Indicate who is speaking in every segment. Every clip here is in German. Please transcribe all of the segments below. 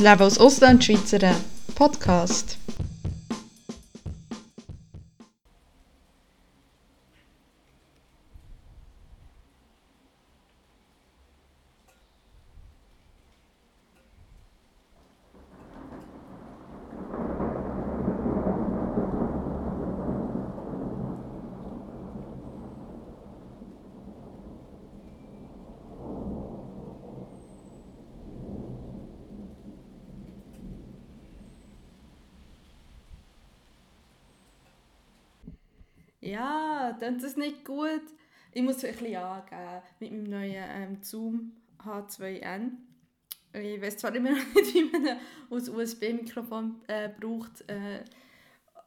Speaker 1: Leben als Auslandschweizerin Podcast.
Speaker 2: Ist das nicht gut. Ich muss ein bisschen angeben mit meinem neuen ähm, Zoom H2N. Ich weiß zwar immer noch nicht, wie man ein USB-Mikrofon äh, braucht, äh,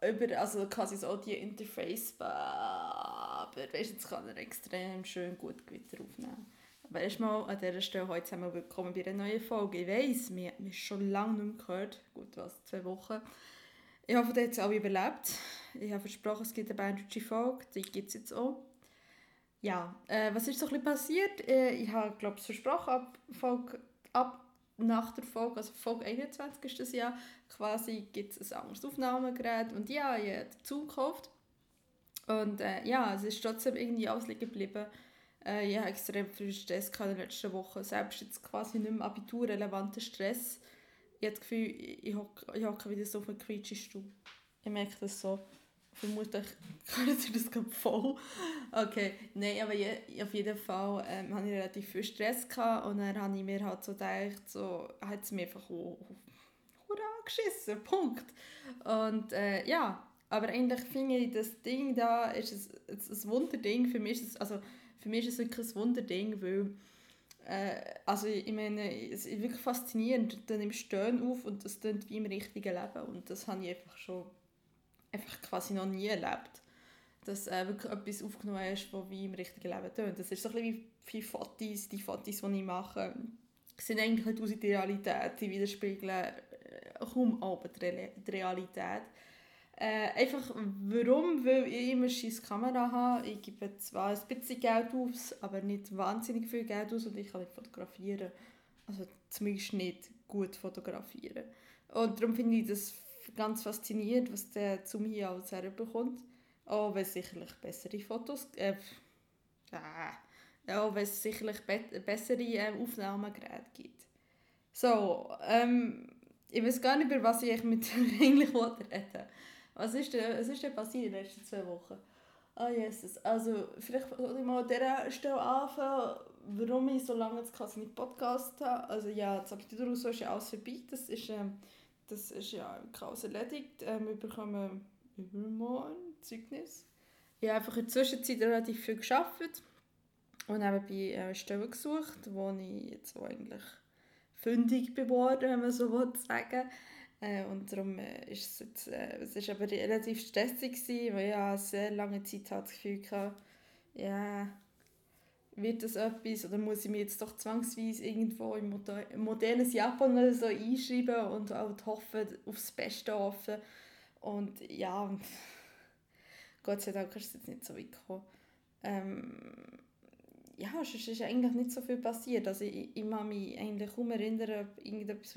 Speaker 2: über, also quasi so die Interface, aber weißt, jetzt kann er extrem schön gut Gewitter aufnehmen. Aber erstmal an dieser Stelle heute zusammen willkommen bei einer neuen Folge. Ich weiss, wir haben schon lange nicht mehr gehört, gut was, zwei Wochen. Ich hoffe, ihr habt es alle überlebt. Ich habe versprochen, es gibt eine bandage Folge, die gibt es jetzt auch. Ja, äh, was ist so ein bisschen passiert? Äh, ich habe, glaube ich, versprochen, ab, Folge, ab nach der Folge, also Folge 21 ist das ja, quasi gibt es ein anderes Aufnahmegerät und ja, ich habe dazu gekauft. Und äh, ja, es ist trotzdem irgendwie alles liegen geblieben. Äh, ich habe extrem viel Stress in den letzten Wochen, selbst jetzt quasi nicht mehr abiturrelevanter Stress ich habe das Gefühl, ich hocke, wieder so auf einem Quietschestuhl. Ich merke das so. Vermutlich können ihr das gerade voll. Okay, nein, aber je, auf jeden Fall ähm, hatte ich relativ viel Stress gehabt und dann habe ich mir halt so gedacht, so, hat es mir einfach oh, hurra geschissen, Punkt. Und äh, ja, aber eigentlich finde ich, das Ding da ist ein, ein Wunderding. Für mich ist es, also, für mich ist es wirklich ein Wunderding, weil äh, also ich meine, es ist wirklich faszinierend. Du nimmst Töne auf und das klingt wie im richtigen Leben. Und das habe ich einfach schon einfach quasi noch nie erlebt. Dass äh, wirklich etwas aufgenommen hast, das wie im richtigen Leben tönt. Das ist so ein bisschen wie Fotos, die Fotos, die ich mache, sind eigentlich nicht aus die Realität, die widerspiegeln äh, kaum aber die Realität. Äh, einfach warum? Weil ich immer eine Kamera habe. Ich gebe zwar ein bisschen Geld aus, aber nicht wahnsinnig viel Geld aus und ich kann nicht fotografieren. Also zumindest nicht gut fotografieren. Und darum finde ich das ganz faszinierend, was der zum hier alles herbekommt. Auch wenn es sicherlich bessere Fotos äh, äh, auch wenn es sicherlich be bessere äh, Aufnahmegeräte gibt. So, ähm, ich weiß gar nicht, über was ich mit eigentlich reden was ist denn, was ist denn passiert in den letzten zwei Wochen? Ah, oh, Jesus. Also, vielleicht soll ich mal an dieser Stelle anfangen, warum ich so lange jetzt quasi nicht Podcast habe. Also, ja, das Abitur so ist ja alles vorbei. Das ist, ähm, das ist ja alles erledigt. Ähm, wir bekommen übermorgen Zeugnis. Ich habe einfach in der Zwischenzeit relativ viel gearbeitet und nebenbei eine Stelle gesucht, wo ich jetzt eigentlich fündig geworden, wenn man so sagen. Äh, und darum äh, ist es jetzt, äh, es ist aber relativ stressig gewesen, weil ich ja sehr lange Zeit hatte, das Gefühl hatte, ja, wird das etwas oder muss ich mich jetzt doch zwangsweise irgendwo im modernes Japan oder so einschreiben und auch hoffen, aufs Beste hoffen. Und ja, Gott sei Dank ist es jetzt nicht so weit gekommen. Ähm, ja, es ist eigentlich nicht so viel passiert. Also ich, ich kann mich eigentlich kaum erinnern, ob irgendetwas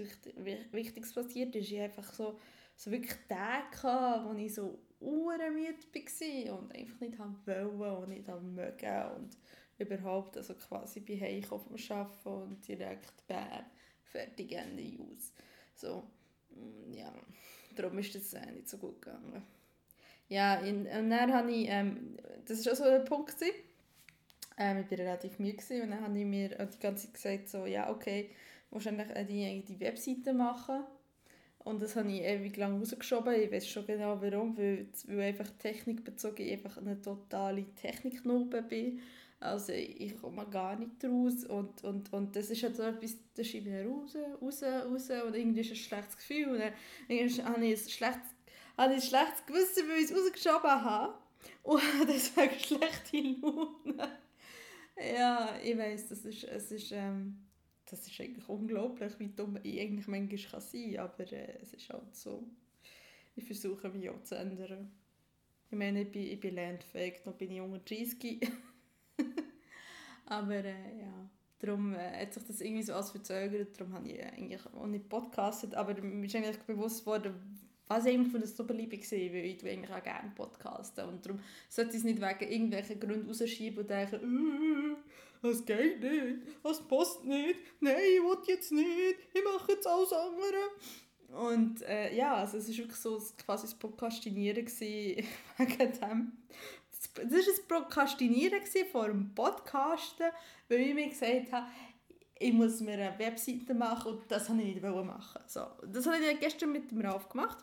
Speaker 2: Wichtiges passiert ist. Ich einfach so, so wirklich Tage wo ich so urmüde war und einfach nicht wollen und nicht mögen und überhaupt also quasi bei Hause vom Arbeiten und direkt bam, fertig Ende aus. So, mm, ja, darum ist das äh, nicht so gut gegangen. Ja, in, und dann habe ich, ähm, das war auch so ein Punkt, ähm, ich war relativ müde und dann habe ich mir die ganze Zeit gesagt, so, ja okay, wahrscheinlich die, die Webseite machen. Und das habe ich ewig lang rausgeschoben. Ich weiß schon genau warum, weil, weil einfach technikbezogen ich einfach eine totale Techniknube bin. Also ich komme gar nicht raus und, und, und das ist halt so etwas, das schiebe ich raus, raus, raus und irgendwie ist ein schlechtes Gefühl und dann habe ich ein schlechtes, habe ich ein schlechtes Gewissen, weil ich es rausgeschoben habe und deswegen schlechte Laune. Ja, ich weiß, das ist, es ist, ähm, das ist eigentlich unglaublich, wie dumm ich eigentlich manchmal sein kann, aber äh, es ist halt so. Ich versuche mich auch zu ändern. Ich meine, ich bin, ich bin lernfähig, noch bin ich unter 30. aber äh, ja, Darum äh, hat sich das irgendwie so als verzögert, darum habe ich eigentlich auch nicht podcastet, aber mir ist eigentlich bewusst geworden, was eigentlich für das so beliebig war, weil ich eigentlich auch gerne podcasten und darum sollte ich es nicht wegen irgendwelchen Gründen rausschieben und denken, äh, das geht nicht, das passt nicht, nein, ich will jetzt nicht, ich mache jetzt alles andere. Und äh, ja, also es war wirklich so quasi das Podcastinieren wegen dem. Das war ein Prokrastinieren vor dem Podcasten, weil ich mir gesagt habe, ich muss mir eine Webseite machen und das wollte ich nicht machen. So, das habe ich gestern mit dem Ralf gemacht.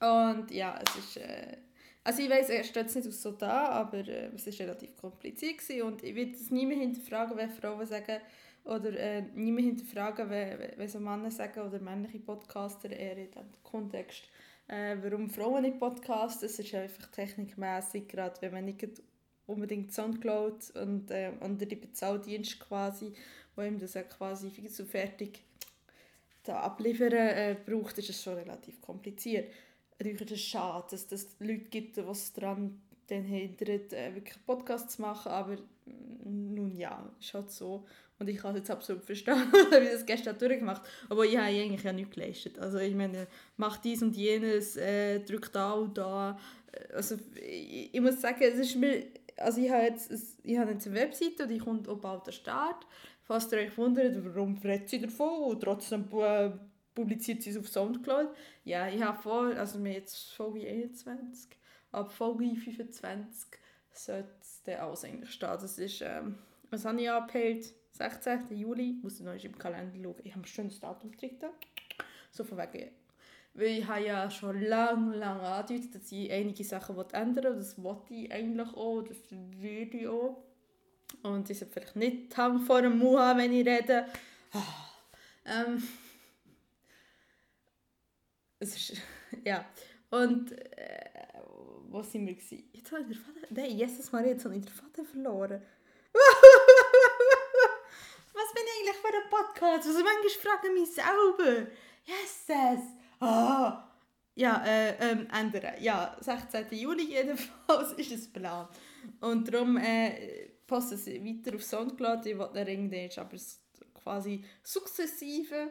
Speaker 2: Und ja, es ist... Äh, also ich weiß, er steht nicht so da, aber äh, es war relativ kompliziert gewesen und ich würde es nie mehr hinterfragen, wenn Frauen sagen, oder äh, nie mehr hinterfragen, wenn, wenn so Männer sagen, oder männliche Podcaster eher in diesem Kontext, äh, warum Frauen nicht podcasten. Es ist einfach technikmäßig, gerade wenn man nicht unbedingt Soundcloud und äh, andere Bezahldienste quasi, wo ihm das quasi so fertig da abliefern äh, braucht, ist es schon relativ kompliziert. Natürlich ist es schade, dass es Leute gibt, die es daran dann hindert, äh, wirklich einen Podcast zu machen, aber mm, nun ja, ist halt so. Und ich kann es jetzt absolut verstehen, wie das gestern durchgemacht Aber ich habe eigentlich ja nichts geleistet. Also ich meine, macht dies und jenes, äh, drückt da und da. Also ich, ich, muss sagen, es ist mir, also ich habe jetzt, ich habe jetzt eine Webseite und die kommt auch bald der Start. Falls ihr euch wundert, warum redet sie davon und trotzdem äh, publiziert sie es auf Soundcloud. Ja, ich habe vor, also wir jetzt Folge 21, ab Folge 25 sollte es dann alles eigentlich stehen. Das ist, ähm, was habe ich angepeilt? 16. Juli, muss ich noch im Kalender schauen. Ich habe ein schönes Datum drin. So von wegen, weil ich habe ja schon lange, lange angedeutet, dass ich einige Sachen ändern will. Das wollte ich eigentlich auch, das würde ich auch. Und ich sollte vielleicht nicht Hang vor dem Mund haben, wenn ich rede. ähm, es ist, ja. Und äh, wo sind wir gewesen? Jetzt habe ich den Vater... Nein, Jesus Maria, jetzt habe ich den Vater verloren. Was bin ich eigentlich für ein Podcast? Also manchmal frage ich mich selber. Jesus! Ah! Ja, äh, ähm, ändern. Ja, 16. Juli jedenfalls ist es Plan. Und darum äh, passt es weiter auf Soundcloud. Ich will den Ring, ist aber quasi sukzessive.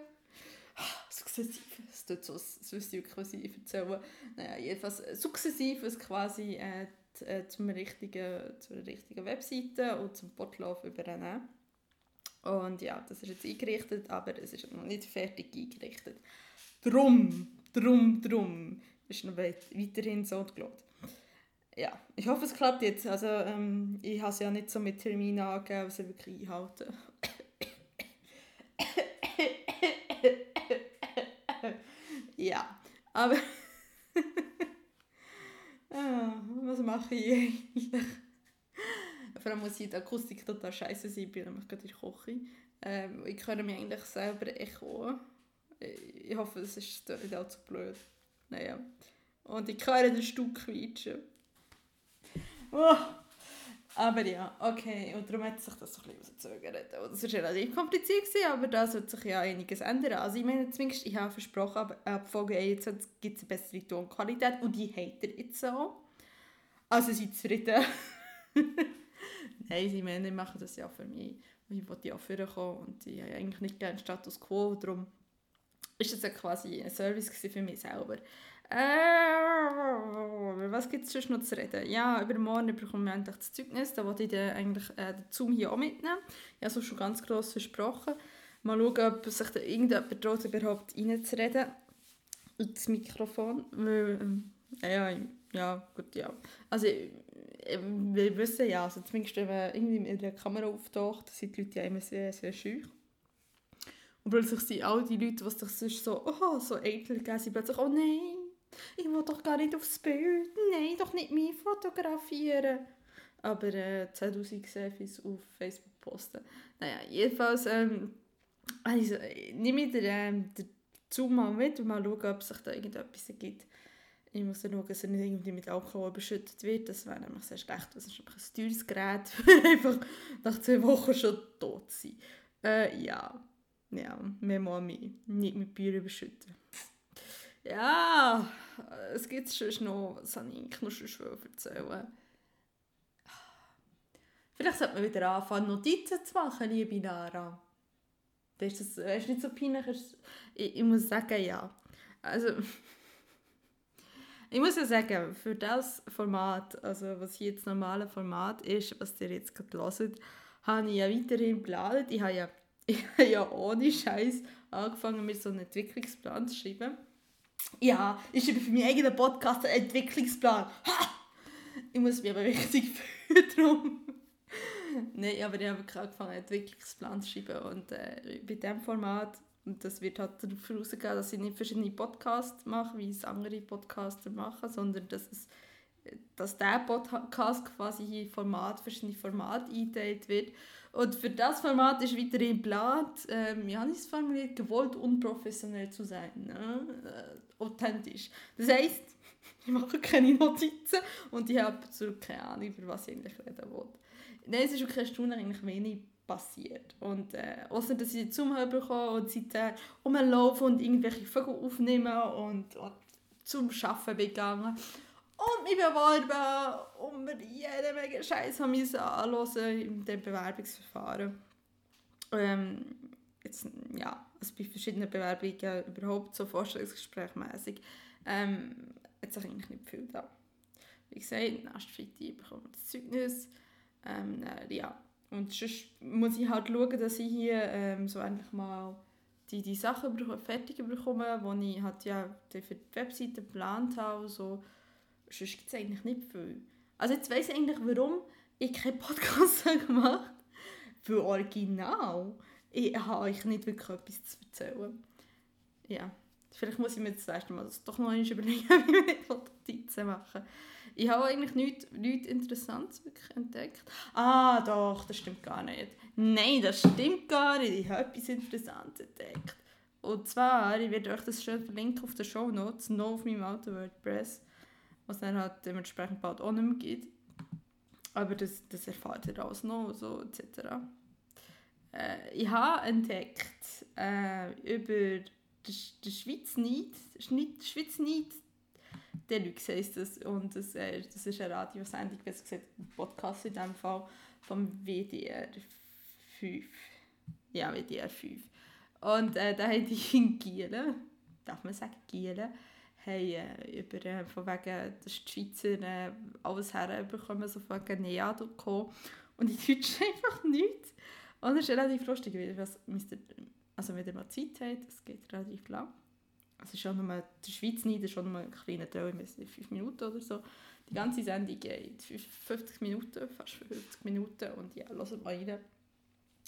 Speaker 2: Sukzessive, es tut so, das wüsste ich wirklich, was ich erzähle. Naja, jedenfalls sukzessive quasi äh, äh, zum richtigen, zur richtigen Webseite und zum Portlauf übernehmen. Und ja, das ist jetzt eingerichtet, aber es ist noch nicht fertig eingerichtet. Drum, drum, drum ist noch weiterhin so gelohnt. Ja, ich hoffe, es klappt jetzt. Also, ähm, ich habe es ja nicht so mit Terminen angegeben, aber sie wirklich einhalten. ja, aber ah, was mache ich eigentlich? Vor allem muss die Akustik total scheiße sein, bin nämlich gerade Küche. Ähm, ich höre mich eigentlich selber echo. Ich hoffe, es ist nicht allzu blöd. Naja. Und ich höre den Stück quietschen. Oh. Aber ja, okay. Und darum hat sich das so ein bisschen verzögert. Das war relativ kompliziert, gewesen, aber da sollte sich ja einiges ändern. Also ich meine, zumindest, ich habe versprochen, ab, ab Folge 21 gibt es eine bessere Tonqualität und die hat er jetzt so. Also seid zufrieden. Nein, sie Männer machen das ja für mich. Ich wollte ja vorkommen und ich habe eigentlich nicht gerne Status Quo. Darum ist das ja quasi ein Service für mich selber. Äh, was gibt es sonst noch zu reden? Ja, übermorgen bekommen wir endlich das Zeugnis. Da wollte ich dann eigentlich äh, den Zoom hier auch mitnehmen. Ich habe es schon ganz gross versprochen. Mal schauen, ob sich da irgendjemand traut, überhaupt reinzureden. Und das Mikrofon. Weil, ähm, ja, ja, gut, ja. Also, wir wissen ja, also zumindest wenn man irgendwie in der Kamera auftaucht, sind die Leute ja immer sehr, sehr scheu. Und plötzlich sind all die Leute, die sich sonst so, oh, so eitel geben, sind plötzlich, oh nein, ich will doch gar nicht aufs Bild, nein, doch nicht mich fotografieren. Aber äh, 2000 Selfies auf Facebook posten. Naja, jedenfalls ähm, also, nehme ich den, ähm, den Zoom mal mit und mal schauen, ob sich da irgendetwas gibt. Ich muss dann schauen, dass er nicht irgendwie mit Alkohol überschüttet wird. Das wäre nämlich sehr schlecht. Das ist einfach ein teures Gerät. einfach nach zwei Wochen schon tot sein. Äh, ja. Ja, mehr mal mehr. Nicht mit Bier überschütten. Ja, es gibt schon noch, was habe ich noch schon erzählen Vielleicht sollte man wieder anfangen, Notizen zu machen, liebe Lara. Das ist, das, ist nicht so peinlich. Ich, ich muss sagen, ja. Also, ich muss ja sagen, für das Format, also was hier jetzt normale Format ist, was ihr jetzt gerade hört, habe ich ja weiterhin geplant. Ich habe ja, ich habe ja ohne Scheiß angefangen, mir so einen Entwicklungsplan zu schreiben. Ja, ich schreibe für meinen eigenen Podcast einen Entwicklungsplan. Ha! Ich muss mich aber richtig fühlen darum. Nein, aber ich habe angefangen, einen Entwicklungsplan zu schreiben und äh, bei diesem Format, und das wird halt darauf herausgehen, dass ich nicht verschiedene Podcasts mache, wie es andere Podcaster machen, sondern dass, es, dass der Podcast quasi in Format, verschiedene Formate eingeteilt wird. Und für das Format ist weiterhin geplant, ähm, ich es formuliert, gewollt unprofessionell zu sein, ne? äh, authentisch. Das heisst, ich mache keine Notizen und ich habe keine Ahnung, über was ich eigentlich reden will. Nein, es ist wirklich eine Stunde eigentlich wenig passiert. Und äh, außer dass ich zum bekomme und seitdem rumlaufen und irgendwelche Vögel aufnehmen und, und zum Arbeiten begangen. Und mich beworben und mir jeden Menge Scheiß anhören in dem Bewerbungsverfahren. Ähm, jetzt, ja, also bei verschiedenen Bewerbungen überhaupt so Vorstellungsgesprächmäßig ähm, hat sich eigentlich nicht viel da. Wie gesagt, nächste Freitag bekommen wir das Zeugnis. Ähm, äh, ja. Und sonst muss ich halt schauen, dass ich hier ähm, so endlich mal die, die Sachen fertig bekomme, die ich halt ja für die Webseite geplant habe. So. Sonst gibt es eigentlich nicht viel. Also jetzt weiss ich eigentlich, warum ich keinen Podcast gemacht habe. Für Original. Ich habe euch nicht wirklich etwas zu erzählen. Ja. Vielleicht muss ich mir das erste Mal das doch noch einmal überlegen, wie wir nicht machen. Ich habe eigentlich nichts, nichts Interessantes wirklich entdeckt. Ah, doch, das stimmt gar nicht. Nein, das stimmt gar nicht. Ich habe etwas Interessantes entdeckt. Und zwar, ich werde euch das schön verlinken auf der Show Notes, noch auf meinem Auto WordPress, was dann halt dementsprechend bald auch nicht mehr gibt. Aber das, das erfahrt ihr alles noch, so etc. Äh, ich habe entdeckt äh, über den Schweiz Neid, Schweiz Neid Deluxe heisst das. Und das, äh, das ist eine Radiosendung, besser gesagt ein Podcast in diesem Fall, vom WDR 5. Ja, WDR 5. Und äh, da haben die in Gielen, darf man sagen, Gielen, haben äh, über, äh, von wegen, dass die Schweizer äh, alles herbekommen, so von wegen NEADO gekommen. Und in Deutsch einfach nichts. Und das ist relativ lustig, weil was, also wenn ihr mal Zeit habt, es geht relativ lang, also schon nur, der Schweiz nicht, ist schon nur ein kleiner Teil, ich weiß 5 Minuten oder so. Die ganze Sendung geht 50 Minuten, fast 50 Minuten und ja, hört mal rein.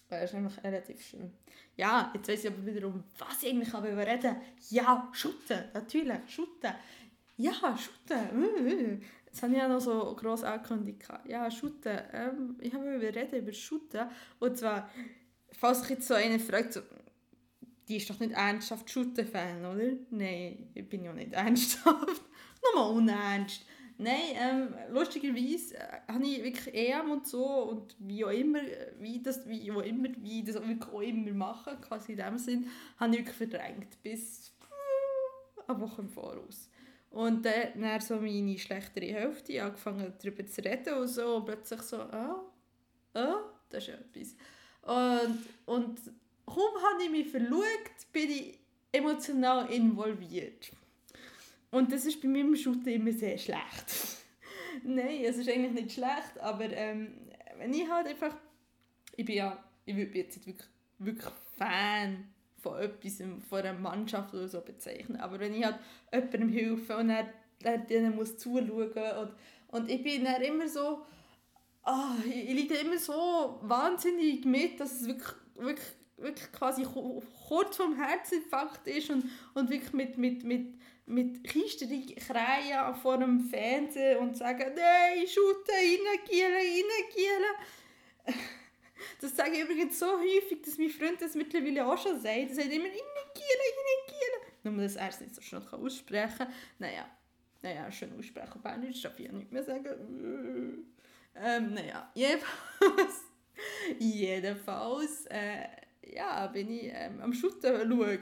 Speaker 2: Das ist nämlich relativ schön. Ja, jetzt weiss ich aber wiederum, was ich eigentlich reden reden Ja, Schutten, natürlich, Schutten. Ja, Schutten. Das habe ich ja noch so gross angekündigt. Ja, Schutten. Ähm, ich habe über reden über Schutten. Und zwar, falls sich jetzt so einer fragt, so, die ist doch nicht ernsthaft Shooter-Fan, oder? Nein, ich bin ja nicht ernsthaft. Nochmal unernst. Nein, ähm, lustigerweise äh, habe ich wirklich EM und so und wie auch immer, wie das, wie auch immer, wie das auch immer machen, quasi in dem Sinn, habe ich wirklich verdrängt, bis eine Woche im Voraus. Und dann, dann so meine schlechtere Hälfte angefangen darüber zu reden und so und plötzlich so, ah, ah, das ist etwas. Und, und kaum habe ich mich verliebt, bin ich emotional involviert. Und das ist bei meinem Shooter immer sehr schlecht. Nein, es ist eigentlich nicht schlecht, aber ähm, wenn ich halt einfach, ich bin ja, ich würde jetzt wirklich, wirklich Fan von etwas, von einer Mannschaft oder so bezeichnen, aber wenn ich halt jemandem helfe und er, er denen muss zuschauen und, und ich bin dann immer so, oh, ich, ich leide immer so wahnsinnig mit, dass es wirklich, wirklich wirklich quasi kurz vom Herzinfarkt ist und, und wirklich mit, mit, mit, mit Kisterung kreien vor dem Fernsehen und sagen, nein, schute, reingielen, reingielen. Das sage ich übrigens so häufig, dass mein Freund das mittlerweile auch schon sagt. Er sagt immer, reingielen, reingielen. Nur, dass er es nicht so schnell aussprechen kann. Naja, naja, schön aussprechen, Bernisch, darf ich ja nicht mehr sagen. Ähm, naja, jedenfalls, jedenfalls, äh, ja, bin ich ähm, am Shooten schauen.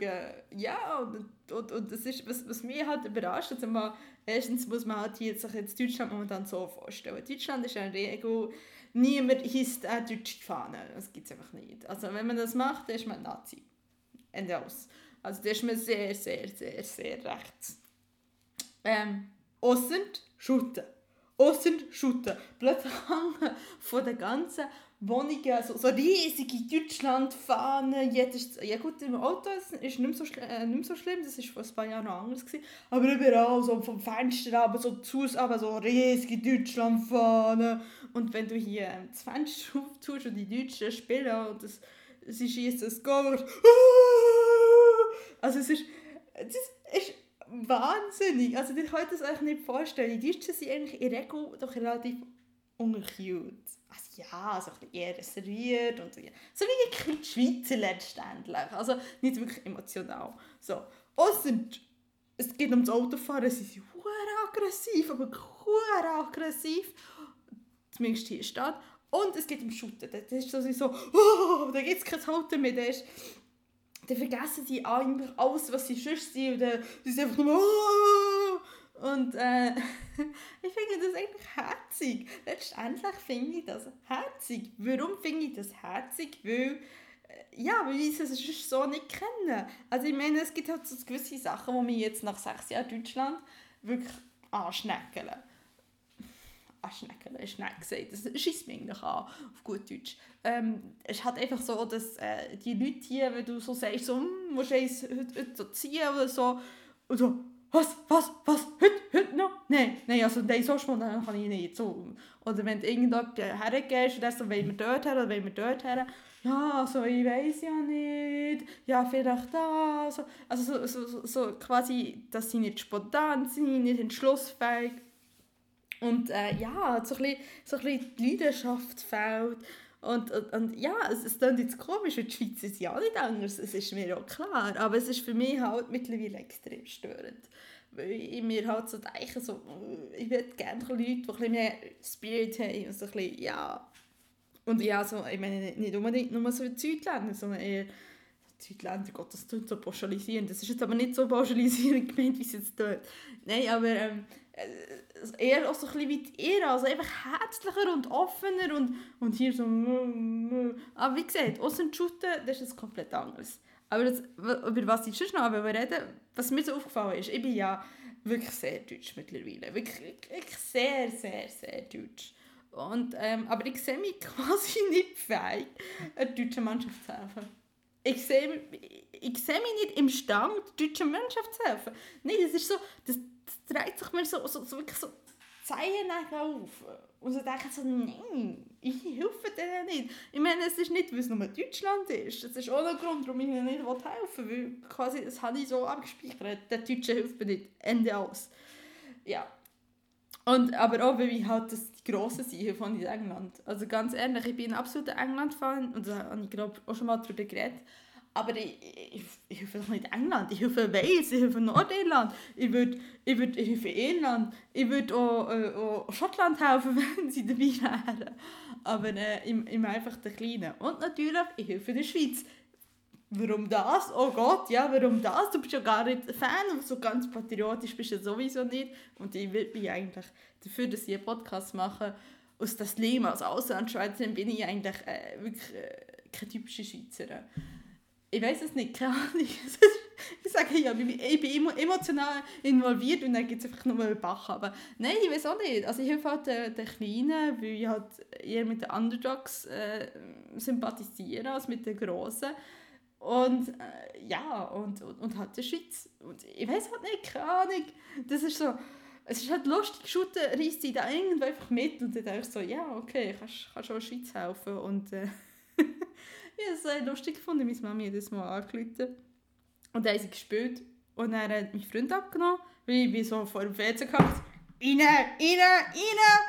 Speaker 2: Ja, und, und, und das ist, was, was mich halt überrascht, also mal, erstens muss man halt hier sich jetzt Deutschland momentan so vorstellen. Deutschland ist in der Regel niemand hisst eine deutsche Fahne. Das gibt es einfach nicht. Also wenn man das macht, dann ist man Nazi. Ende aus. Also da ist man sehr, sehr, sehr, sehr rechts. Ähm, Ausser Schutten. Ausser Schutten. Plötzlich hängen von den ganzen Wohnungen, so, so riesige Deutschlandfahnen. Ja gut, im Auto ist es nicht so äh, nicht mehr so schlimm, das war vor ein paar Jahren noch anders. Gewesen. Aber überall, so vom Fenster aber so zu aber so riesige Deutschlandfahnen. Und wenn du hier ähm, das Fenster auftust und die Deutschen spielen und das, sie schießt das Goal, also es ist, das ist wahnsinnig. Also ihr könnt es euch nicht vorstellen. Die Deutschen sind eigentlich in der Regel doch relativ uncute. Also ja, so ein bisschen eher reserviert und so, so wie die Schweizer letztendlich. Also nicht wirklich emotional. So. Ausser es geht ums Autofahren, sie sind sehr aggressiv, aber sehr aggressiv. Zumindest hier steht. Und es geht um Shooten. Das ist so, oh, da gibt es kein Halten mehr. Das dann vergessen sie eigentlich alles, was sie sonst sind. Und dann sind sie einfach nur oh! Und äh, ich finde das eigentlich herzig. Letztendlich finde ich das herzig. Warum finde ich das herzig? Weil, äh, ja, weil ich es sonst so nicht kenne. Also ich meine, es gibt halt so gewisse Sachen, die mich jetzt nach sechs Jahren Deutschland wirklich anschneckeln. Anschneckeln ist nicht gesagt. Das schießt mich eigentlich an, auf gut Deutsch. Ähm, es hat einfach so, dass äh, die Leute hier, wenn du so sagst, so, hm, musst du eins heute, heute ziehen oder so, und so, was, was, was, heute, heute noch? Nein, nein, also nein, so spontan kann ich nicht. So. Oder wenn du irgendjemand hergehst und sagst, so, wollen wir dort her oder wollen wir dort her? Ja, also ich weiß ja nicht. Ja, vielleicht da. So. Also so, so, so, quasi, dass sie nicht spontan sind, nicht entschlussfähig. Und äh, ja, so ein, bisschen, so ein die Leidenschaft fehlt. Und, und, und ja, es, es klingt jetzt komisch, weil die Schweiz ist ja nicht anders, es ist mir auch klar. Aber es ist für mich halt mittlerweile extrem störend. Weil ich mir halt so denke, so, ich würde gerne Leute, die ein bisschen mehr Spirit haben und so ein bisschen, ja. Und ja, so, ich meine nicht unbedingt nur so Südländer, sondern eher Südländer, Gott, das klingt so pauschalisierend. Das ist jetzt aber nicht so pauschalisierend gemeint, wie es jetzt tut. Nein, aber ähm, äh, eher auch so ein bisschen wie Ehre, also einfach herzlicher und offener und, und hier so aber wie gesagt, außen Shooten, das ist komplett anderes. Aber das, über was ich schon noch reden was mir so aufgefallen ist, ich bin ja wirklich sehr deutsch mittlerweile, wirklich, wirklich sehr, sehr, sehr deutsch. Und, ähm, aber ich sehe mich quasi nicht fähig, einer deutschen Mannschaft zu helfen. Ich sehe, ich sehe mich nicht im Stand, der deutschen Mannschaft zu helfen. Nein, das ist so, das, dreht sich mir so, so, so wirklich so Zehen auf. Und so denken so, nein, ich helfe denen nicht. Ich meine, es ist nicht, weil es nur Deutschland ist. Das ist auch ein Grund, warum ich ihnen nicht helfen will. Weil quasi, das habe ich so abgespeichert. Der Deutsche hilft mir nicht. Ende aus. Ja. Und, aber auch, weil ich halt das die Grossen sind von England. Also ganz ehrlich, ich bin ein absoluter England-Fan. Und da habe ich glaube auch schon mal darüber geredet. Aber ich, ich, ich helfe doch nicht England, ich helfe Wales, ich helfe Nordirland, ich, würd, ich, würd, ich helfe Irland, ich würde auch, äh, auch Schottland helfen, wenn sie dabei wären. Aber äh, im, im einfach der Kleinen. Und natürlich, ich helfe der Schweiz. Warum das? Oh Gott, ja, warum das? Du bist ja gar nicht Fan und so ganz patriotisch bist du sowieso nicht. Und ich bin eigentlich dafür, dass ich einen Podcast mache. Aus das Leben als Auslandschweizerin bin ich eigentlich äh, wirklich äh, keine typische Schweizerin ich weiß es nicht, keine Ahnung. ich sage ja, ich bin emotional involviert und dann gibt es einfach nur einen Bach. Aber nein, ich weiß auch nicht. Also ich helfe halt den, den Kleinen, weil ich halt eher mit den Underdogs äh, sympathisiere als mit den Grossen. Und äh, ja, und, und, und halt der Schweiz. Und ich weiß halt nicht, keine Ahnung. Das ist so, es ist halt lustig, Shooten reißt sie da irgendwo einfach mit und dann denke ich so, ja, okay, kannst, kannst auch der Schweiz helfen. Und äh, Ich habe es sehr lustig gefunden. Meine Mami hat das mal angerufen. Und dann haben sie gespielt. Und dann hat mein Freund abgenommen, weil ich bin so vor dem Fernseher gehabt. Rein, rein, rein!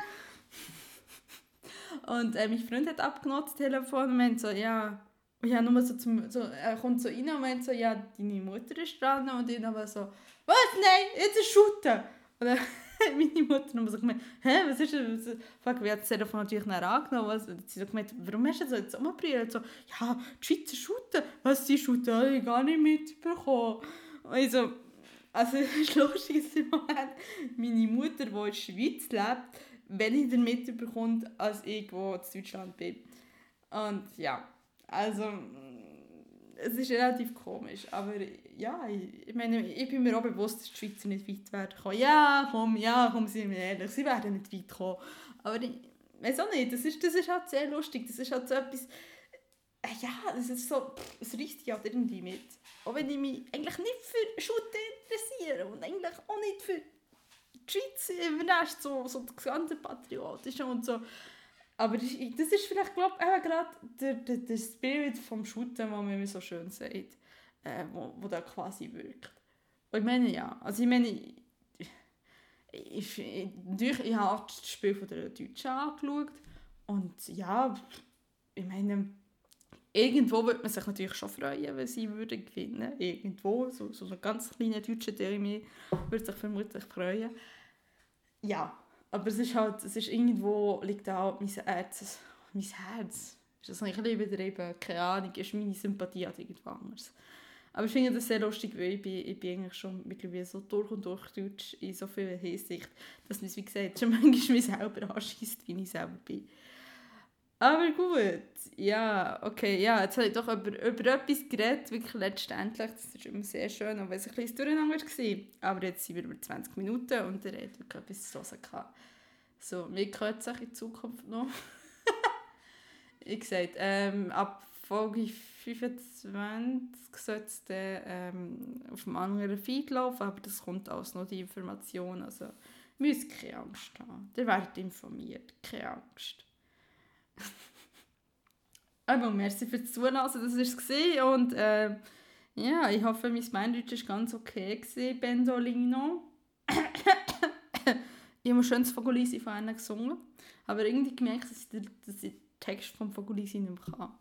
Speaker 2: Und äh, mein Freund hat abgenommen das Telefon und meint so, ja, ja, nur so zum, so, er kommt so rein und meint so, ja, deine Mutter ist dran und ich aber so, was, nein, jetzt ist Shooten. Und dann meine Mutter noch so gemeint, hä, was ist das? Fuck, wie hat das Telefon natürlich nicht angenommen? Was? Sie so gemeint, warum hast du so jetzt umgebrüllt? So, ja, die Schweizer shooten. Was, sie shooten? Habe ich gar nicht mitbekommen. Und ich so, also es ist lustig, dass im Moment meine Mutter, die in der Schweiz lebt, weniger mitbekommt, als ich, wo in Deutschland bin. Und ja, also es ist relativ komisch, aber ja, ich, meine, ich bin mir auch bewusst, dass die Schweizer nicht weit werden kommen. Ja, komm, ja, komm, sind wir ehrlich, sie werden nicht weit kommen. Aber ich weiß auch nicht, das ist, das ist halt sehr lustig, das ist halt so etwas, äh, ja, das ist so, es riecht ja halt irgendwie mit. Auch wenn ich mich eigentlich nicht für Shooter interessiere und eigentlich auch nicht für die Schweiz, überrascht so, so das ganze Patriotische und so. Aber das, ist vielleicht, glaube ich, gerade der, der, der Spirit vom Shooten, den man so schön sagt, äh, wo, wo da quasi wirkt. Und ich meine, ja, also ich meine, ich, ich, ich, ich habe das Spiel von der Deutschen angeschaut und ja, ich meine, irgendwo würde man sich natürlich schon freuen, wenn sie würden gewinnen Irgendwo, so, so ein ganz kleiner deutscher Teil würde sich vermutlich freuen. Ja, aber es ist halt, es ist irgendwo, liegt auch mein Herz, mein Herz, ist das nicht ein übertrieben, keine Ahnung, ist meine Sympathie an irgendwo anders. Aber ich finde das sehr lustig, weil ich bin, ich bin eigentlich schon mittlerweile so durch und durch deutsch in so vieler Hinsicht, dass mich, wie gesagt, schon manchmal mich selber anschießt, wie ich selber bin. Aber gut, ja, okay, ja, jetzt habe ich doch über, über etwas geredet, wirklich letztendlich, das ist immer sehr schön, auch wenn es ein bisschen durcheinander war. Aber jetzt sind wir über 20 Minuten und der hat wirklich etwas zu hören gehabt. So, mir gehört es in Zukunft noch. ich gesagt, ähm, ab Folge 25 sollte es dann ähm, auf einem anderen Feed laufen, aber das kommt alles noch die Information, also müsst keine Angst haben. Ihr werdet informiert, keine Angst. Aber merci fürs Zuhören, das war es. Und äh, ja, ich hoffe, mein Beindeutsch war ganz okay, gewesen, Bendolino. ich habe schön das Fogolisi von ihnen gesungen, aber irgendwie gemerkt, dass ich, dass ich den Text vom Fogolisi nicht mehr kann.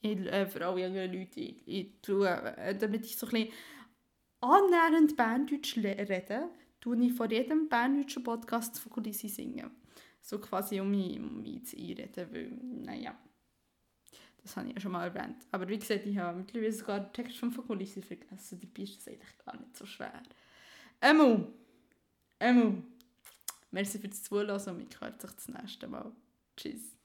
Speaker 2: Ich, äh, für alle jungen Leute, ich, ich tue, äh, damit ich so ein bisschen annähernd Berndeutsch rede, tue ich vor jedem berndeutschen Podcast das Fogolisi singen so quasi um mich, um mich zu einreden, weil, naja, das habe ich ja schon mal erwähnt. Aber wie gesagt, ich habe mittlerweile sogar den Text von Fokulisi vergessen, dabei ist das eigentlich gar nicht so schwer. Emu, Emu, merci fürs Zuhören und mich hört sich das nächste Mal. Tschüss.